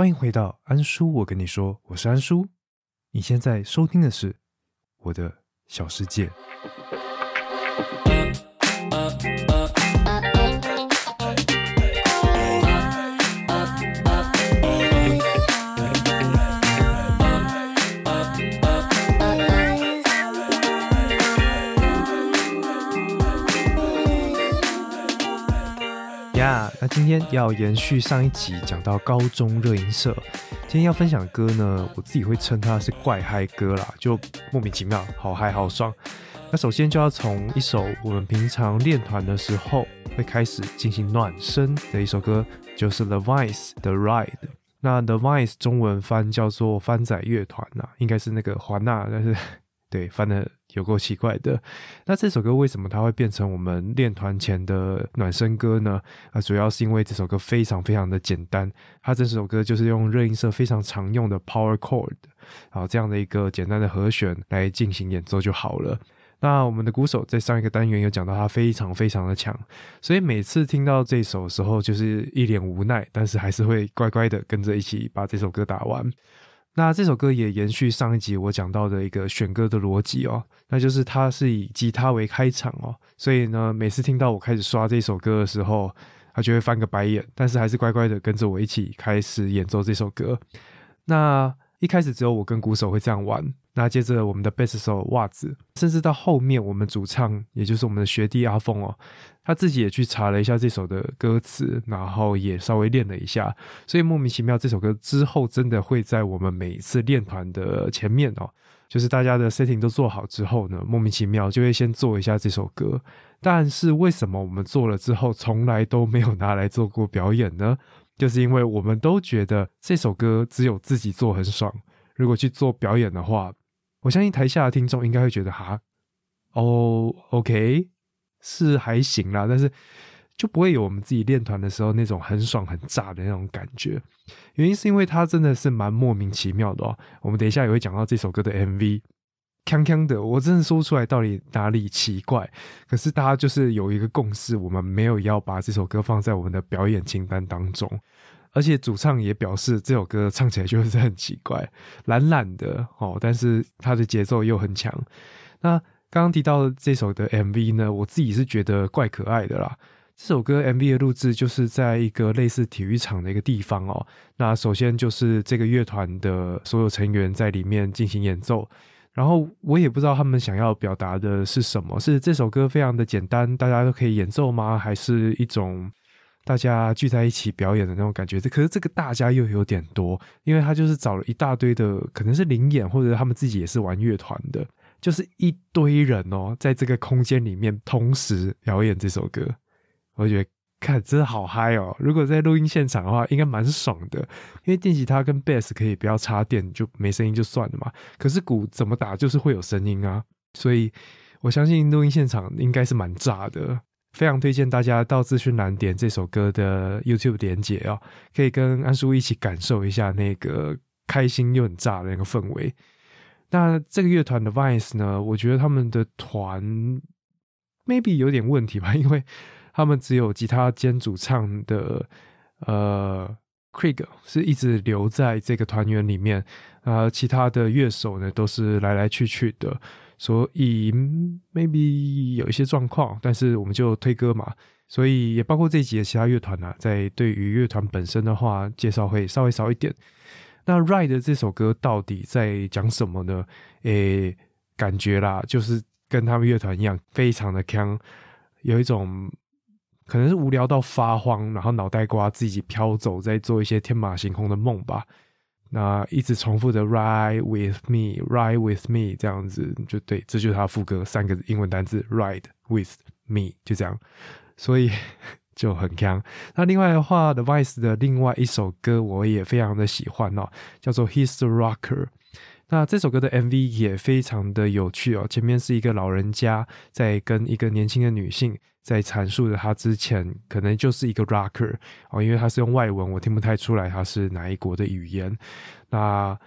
欢迎回到安叔，我跟你说，我是安叔。你现在收听的是我的小世界。今天要延续上一集讲到高中热音社，今天要分享的歌呢，我自己会称它是怪嗨歌啦，就莫名其妙，好嗨好爽。那首先就要从一首我们平常练团的时候会开始进行暖身的一首歌，就是 The Vice 的 Ride。那 The Vice 中文翻叫做番仔乐团呐，应该是那个华纳，但是对翻的有够奇怪的。那这首歌为什么它会变成我们练团前的暖身歌呢？啊，主要是因为这首歌非常非常的简单，它这首歌就是用热音社非常常用的 Power Chord，然后这样的一个简单的和弦来进行演奏就好了。那我们的鼓手在上一个单元有讲到他非常非常的强，所以每次听到这首的时候，就是一脸无奈，但是还是会乖乖的跟着一起把这首歌打完。那这首歌也延续上一集我讲到的一个选歌的逻辑哦，那就是它是以吉他为开场哦，所以呢，每次听到我开始刷这首歌的时候，他就会翻个白眼，但是还是乖乖的跟着我一起开始演奏这首歌。那一开始只有我跟鼓手会这样玩，那接着我们的贝斯手袜子，甚至到后面我们主唱，也就是我们的学弟阿峰哦，他自己也去查了一下这首的歌词，然后也稍微练了一下，所以莫名其妙这首歌之后真的会在我们每一次练团的前面哦，就是大家的 setting 都做好之后呢，莫名其妙就会先做一下这首歌。但是为什么我们做了之后从来都没有拿来做过表演呢？就是因为我们都觉得这首歌只有自己做很爽，如果去做表演的话，我相信台下的听众应该会觉得哈，哦，OK，是还行啦，但是就不会有我们自己练团的时候那种很爽很炸的那种感觉。原因是因为它真的是蛮莫名其妙的哦。我们等一下也会讲到这首歌的 MV，锵锵的，我真的说不出来到底哪里奇怪。可是大家就是有一个共识，我们没有要把这首歌放在我们的表演清单当中。而且主唱也表示这首歌唱起来就是很奇怪，懒懒的哦，但是它的节奏又很强。那刚刚提到的这首的 MV 呢，我自己是觉得怪可爱的啦。这首歌 MV 的录制就是在一个类似体育场的一个地方哦。那首先就是这个乐团的所有成员在里面进行演奏，然后我也不知道他们想要表达的是什么，是这首歌非常的简单，大家都可以演奏吗？还是一种？大家聚在一起表演的那种感觉，可是这个大家又有点多，因为他就是找了一大堆的，可能是灵演或者他们自己也是玩乐团的，就是一堆人哦，在这个空间里面同时表演这首歌，我觉得看真的好嗨哦！如果在录音现场的话，应该蛮爽的，因为电吉他跟贝斯可以不要插电就没声音就算了嘛，可是鼓怎么打就是会有声音啊，所以我相信录音现场应该是蛮炸的。非常推荐大家到资讯栏点这首歌的 YouTube 连接哦，可以跟安叔一起感受一下那个开心又很炸的那个氛围。那这个乐团的 Vice 呢，我觉得他们的团 maybe 有点问题吧，因为他们只有吉他兼主唱的呃 Craig 是一直留在这个团员里面，啊，其他的乐手呢都是来来去去的。所以 maybe 有一些状况，但是我们就推歌嘛，所以也包括这一集的其他乐团呢，在对于乐团本身的话，介绍会稍微少一点。那 Ride 这首歌到底在讲什么呢？诶，感觉啦，就是跟他们乐团一样，非常的强，有一种可能是无聊到发慌，然后脑袋瓜自己飘走，在做一些天马行空的梦吧。那一直重复的 ride with me, ride with me 这样子就对，这就是他副歌三个英文单字 ride with me 就这样，所以就很强。那另外的话，The Vice 的另外一首歌我也非常的喜欢哦，叫做 He's the Rocker。那这首歌的 MV 也非常的有趣哦，前面是一个老人家在跟一个年轻的女性在阐述的他之前可能就是一个 rocker 哦，因为他是用外文，我听不太出来他是哪一国的语言。那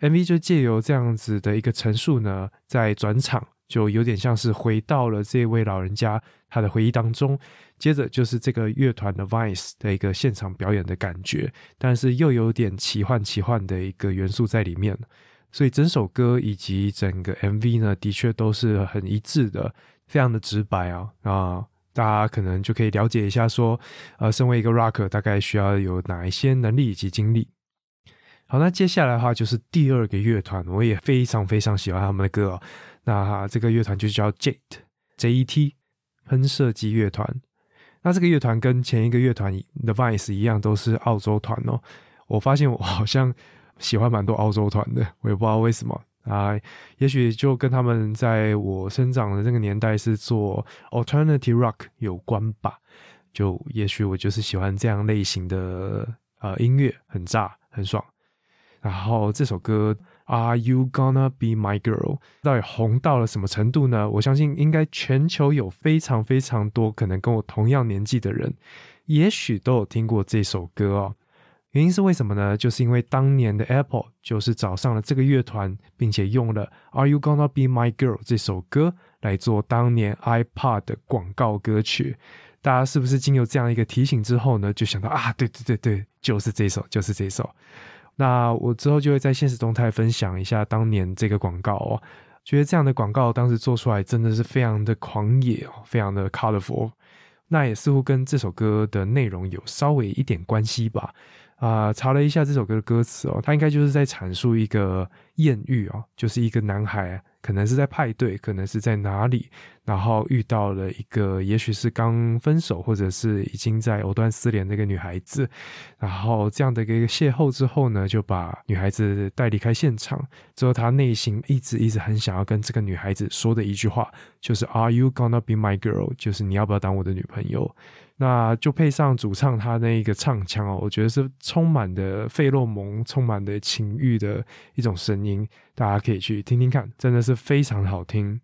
MV 就借由这样子的一个陈述呢，在转场就有点像是回到了这位老人家他的回忆当中。接着就是这个乐团的 Vice 的一个现场表演的感觉，但是又有点奇幻奇幻的一个元素在里面。所以整首歌以及整个 MV 呢，的确都是很一致的，非常的直白啊啊！大家可能就可以了解一下，说呃，身为一个 Rocker，大概需要有哪一些能力以及经历。好，那接下来的话就是第二个乐团，我也非常非常喜欢他们的歌哦。那这个乐团就叫 Jet，J-E-T，喷射机乐团。那这个乐团跟前一个乐团 The Vice 一样，都是澳洲团哦。我发现我好像喜欢蛮多澳洲团的，我也不知道为什么啊。也许就跟他们在我生长的这个年代是做 Alternative Rock 有关吧。就也许我就是喜欢这样类型的呃音乐，很炸，很爽。然后这首歌。Are you gonna be my girl？到底红到了什么程度呢？我相信应该全球有非常非常多可能跟我同样年纪的人，也许都有听过这首歌哦。原因是为什么呢？就是因为当年的 Apple 就是找上了这个乐团，并且用了 Are you gonna be my girl 这首歌来做当年 iPad 的广告歌曲。大家是不是经由这样一个提醒之后呢，就想到啊，对对对对，就是这首，就是这首。那我之后就会在现实动态分享一下当年这个广告哦，觉得这样的广告当时做出来真的是非常的狂野哦，非常的 colorful，那也似乎跟这首歌的内容有稍微一点关系吧。啊，查了一下这首歌的歌词哦，它应该就是在阐述一个艳遇哦，就是一个男孩。可能是在派对，可能是在哪里，然后遇到了一个，也许是刚分手，或者是已经在藕断丝连的一个女孩子，然后这样的一个邂逅之后呢，就把女孩子带离开现场。之后，他内心一直一直很想要跟这个女孩子说的一句话，就是 “Are you gonna be my girl？” 就是你要不要当我的女朋友？那就配上主唱他那一个唱腔哦，我觉得是充满的费洛蒙、充满的情欲的一种声音，大家可以去听听看，真的是非常好听。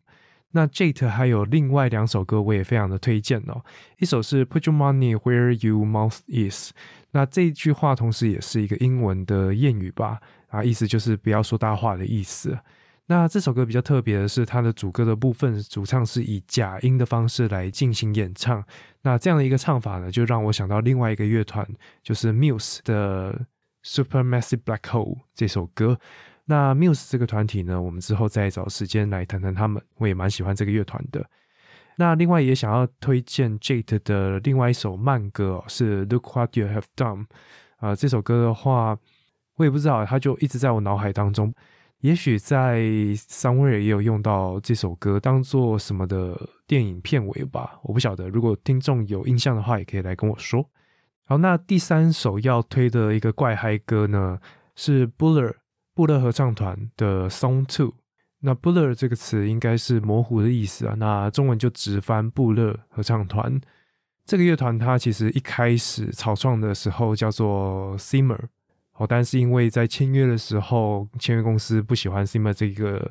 那 Jade 还有另外两首歌，我也非常的推荐哦。一首是 Put Your Money Where Your Mouth Is，那这句话同时也是一个英文的谚语吧，啊，意思就是不要说大话的意思。那这首歌比较特别的是，它的主歌的部分，主唱是以假音的方式来进行演唱。那这样的一个唱法呢，就让我想到另外一个乐团，就是 Muse 的 Supermassive Black Hole 这首歌。那 Muse 这个团体呢，我们之后再找时间来谈谈他们。我也蛮喜欢这个乐团的。那另外也想要推荐 Jade 的另外一首慢歌，是 Look What You Have Done。啊，这首歌的话，我也不知道，它就一直在我脑海当中。也许在 somewhere 也有用到这首歌当做什么的电影片尾吧，我不晓得。如果听众有印象的话，也可以来跟我说。好，那第三首要推的一个怪嗨歌呢，是 Buller 布勒合唱团的 Song Two。那 Buller 这个词应该是模糊的意思啊，那中文就直翻布勒合唱团。这个乐团它其实一开始草创的时候叫做 Simmer。哦，但是因为在签约的时候，签约公司不喜欢 Simmer 这个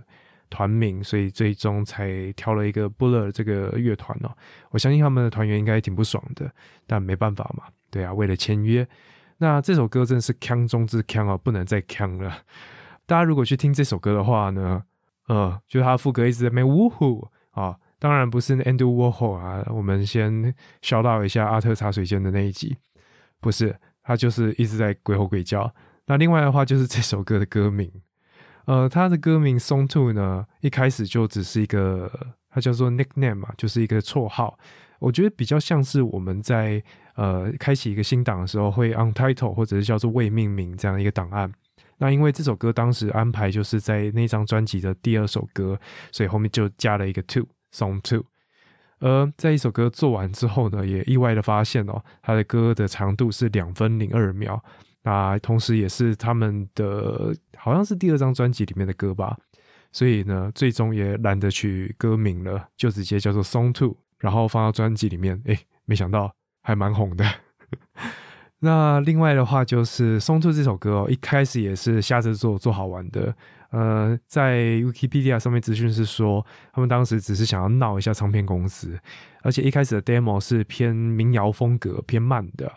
团名，所以最终才挑了一个 Buller 这个乐团哦。我相信他们的团员应该挺不爽的，但没办法嘛，对啊，为了签约。那这首歌真的是腔中之腔啊，不能再腔了。大家如果去听这首歌的话呢，呃，就他副歌一直在那呜呼啊，当然不是 Andrew Warhol 啊，我们先消到一下阿特茶水间的那一集，不是。他就是一直在鬼吼鬼叫。那另外的话，就是这首歌的歌名，呃，他的歌名 Song Two 呢，一开始就只是一个，它叫做 nickname 嘛，就是一个绰号。我觉得比较像是我们在呃开启一个新档的时候，会 untitle 或者是叫做未命名这样一个档案。那因为这首歌当时安排就是在那张专辑的第二首歌，所以后面就加了一个 Two Song Two。而在一首歌做完之后呢，也意外的发现哦，他的歌的长度是两分零二秒，那同时也是他们的好像是第二张专辑里面的歌吧，所以呢，最终也懒得取歌名了，就直接叫做 Song Two，然后放到专辑里面，哎，没想到还蛮红的。那另外的话就是《松兔》这首歌哦，一开始也是瞎着做做好玩的。呃，在 Wikipedia 上面资讯是说，他们当时只是想要闹一下唱片公司，而且一开始的 demo 是偏民谣风格、偏慢的。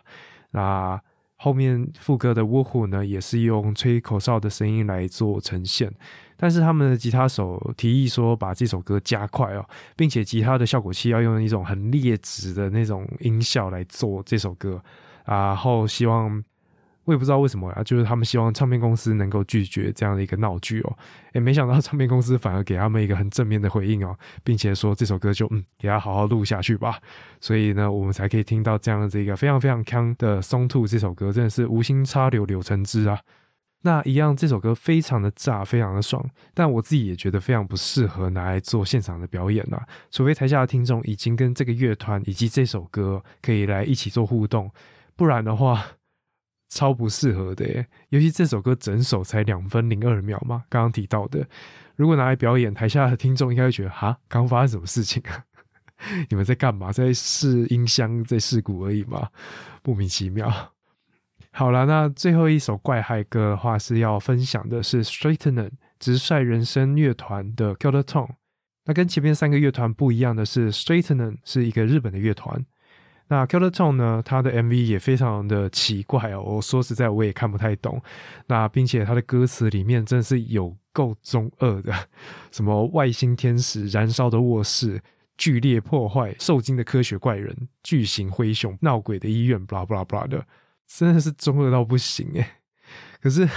那后面副歌的呜呼呢，也是用吹口哨的声音来做呈现。但是他们的吉他手提议说把这首歌加快哦，并且吉他的效果器要用一种很劣质的那种音效来做这首歌，然后希望我也不知道为什么啊，就是他们希望唱片公司能够拒绝这样的一个闹剧哦，也没想到唱片公司反而给他们一个很正面的回应哦，并且说这首歌就嗯给他好好录下去吧，所以呢，我们才可以听到这样的一个非常非常强的《松兔》这首歌，真的是无心插柳柳成枝啊。那一样，这首歌非常的炸，非常的爽，但我自己也觉得非常不适合拿来做现场的表演啊。除非台下的听众已经跟这个乐团以及这首歌可以来一起做互动，不然的话，超不适合的耶。尤其这首歌整首才两分零二秒嘛，刚刚提到的，如果拿来表演，台下的听众应该会觉得哈，刚发生什么事情啊？你们在干嘛？在试音箱，在试鼓而已嘛，莫名其妙。好了，那最后一首怪嗨歌的话是要分享的是 Straightener 直率人生乐团的 Killer Tone。那跟前面三个乐团不一样的是，Straightener 是一个日本的乐团。那 Killer Tone 呢，它的 MV 也非常的奇怪哦。我说实在，我也看不太懂。那并且它的歌词里面真的是有够中二的，什么外星天使、燃烧的卧室、剧烈破坏、受惊的科学怪人、巨型灰熊、闹鬼的医院，blah blah blah 的。真的是中二到不行诶。可是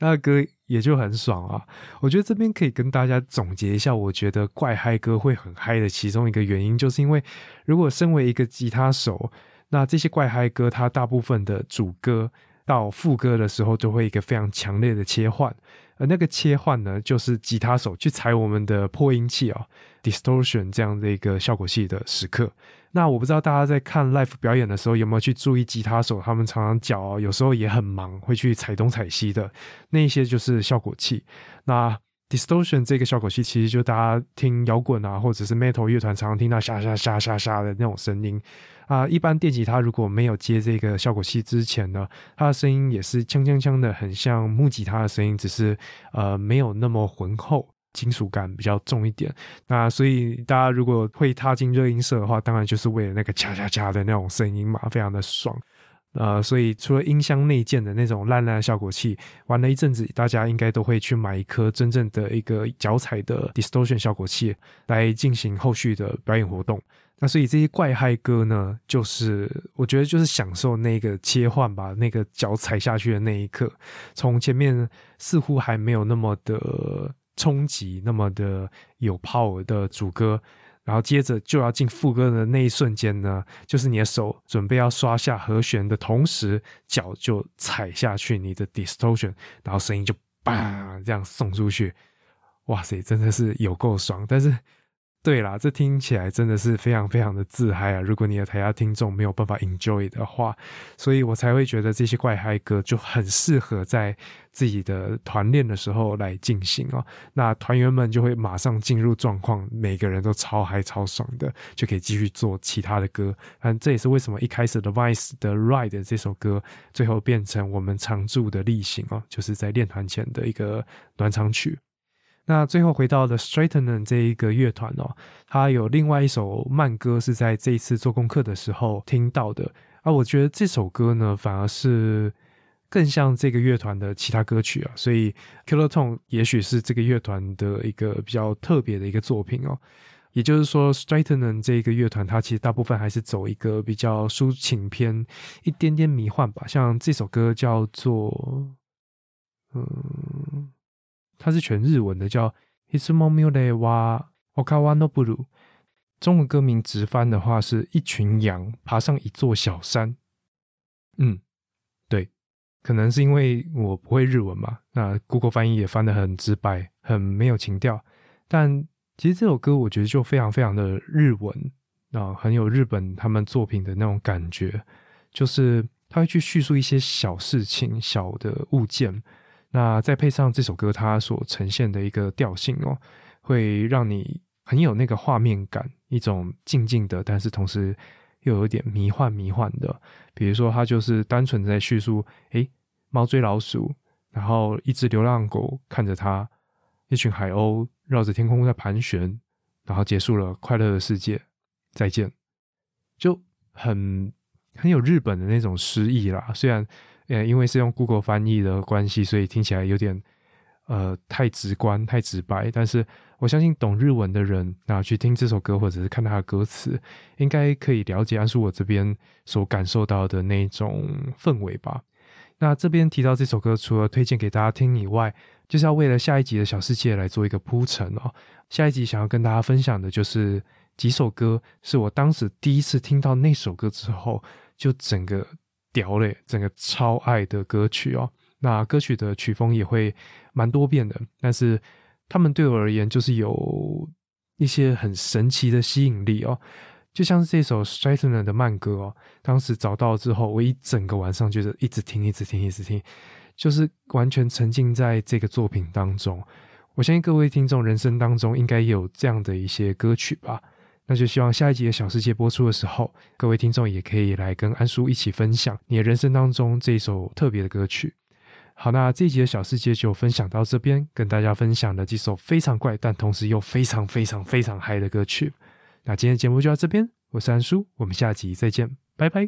那歌也就很爽啊！我觉得这边可以跟大家总结一下，我觉得怪嗨歌会很嗨的其中一个原因，就是因为如果身为一个吉他手，那这些怪嗨歌，它大部分的主歌到副歌的时候，就会一个非常强烈的切换，而那个切换呢，就是吉他手去踩我们的破音器啊，distortion 这样的一个效果器的时刻。那我不知道大家在看 live 表演的时候有没有去注意吉他手，他们常常脚有时候也很忙，会去踩东踩西的，那一些就是效果器。那 distortion 这个效果器其实就大家听摇滚啊，或者是 metal 乐团常常听到沙沙沙沙沙的那种声音啊。一般电吉他如果没有接这个效果器之前呢，它的声音也是锵锵锵的，很像木吉他的声音，只是呃没有那么浑厚。金属感比较重一点，那所以大家如果会踏进热音社的话，当然就是为了那个恰恰恰的那种声音嘛，非常的爽。呃，所以除了音箱内建的那种烂烂的效果器，玩了一阵子，大家应该都会去买一颗真正的一个脚踩的 distortion 效果器来进行后续的表演活动。那所以这些怪嗨歌呢，就是我觉得就是享受那个切换吧，那个脚踩下去的那一刻，从前面似乎还没有那么的。冲击那么的有 power 的主歌，然后接着就要进副歌的那一瞬间呢，就是你的手准备要刷下和弦的同时，脚就踩下去你的 distortion，然后声音就 bang 这样送出去，哇塞，真的是有够爽，但是。对啦，这听起来真的是非常非常的自嗨啊！如果你的台下听众没有办法 enjoy 的话，所以我才会觉得这些怪嗨歌就很适合在自己的团练的时候来进行哦。那团员们就会马上进入状况，每个人都超嗨超爽的，就可以继续做其他的歌。嗯，这也是为什么一开始的 Vice 的 Ride 这首歌，最后变成我们常驻的例行哦，就是在练团前的一个暖场曲。那最后回到了 Straightener 这一个乐团哦，它有另外一首慢歌是在这一次做功课的时候听到的啊，我觉得这首歌呢反而是更像这个乐团的其他歌曲啊，所以 Killer Tone 也许是这个乐团的一个比较特别的一个作品哦。也就是说，Straightener 这一个乐团它其实大部分还是走一个比较抒情偏一点点迷幻吧，像这首歌叫做嗯。它是全日文的，叫 Hisumomule wa Okawa no Buru。中文歌名直翻的话是一群羊爬上一座小山。嗯，对，可能是因为我不会日文嘛，那 Google 翻译也翻的很直白，很没有情调。但其实这首歌我觉得就非常非常的日文啊，很有日本他们作品的那种感觉，就是他会去叙述一些小事情、小的物件。那再配上这首歌，它所呈现的一个调性哦，会让你很有那个画面感，一种静静的，但是同时又有点迷幻迷幻的。比如说，它就是单纯在叙述：诶，猫追老鼠，然后一只流浪狗看着它，一群海鸥绕着天空在盘旋，然后结束了快乐的世界，再见，就很很有日本的那种诗意啦。虽然。呃，因为是用 Google 翻译的关系，所以听起来有点呃太直观、太直白，但是我相信懂日文的人，那去听这首歌或者是看他的歌词，应该可以了解安叔我这边所感受到的那种氛围吧。那这边提到这首歌，除了推荐给大家听以外，就是要为了下一集的小世界来做一个铺陈哦。下一集想要跟大家分享的就是几首歌，是我当时第一次听到那首歌之后，就整个屌嘞，整个超爱的歌曲哦。那歌曲的曲风也会蛮多变的，但是他们对我而言就是有一些很神奇的吸引力哦。就像是这首 Straightener 的慢歌哦，当时找到之后，我一整个晚上就是一直听，一直听，一直听，就是完全沉浸在这个作品当中。我相信各位听众人生当中应该有这样的一些歌曲吧。那就希望下一集的小世界播出的时候，各位听众也可以来跟安叔一起分享你的人生当中这一首特别的歌曲。好，那这一集的小世界就分享到这边，跟大家分享了几首非常怪但同时又非常非常非常嗨的歌曲。那今天节目就到这边，我是安叔，我们下集再见，拜拜。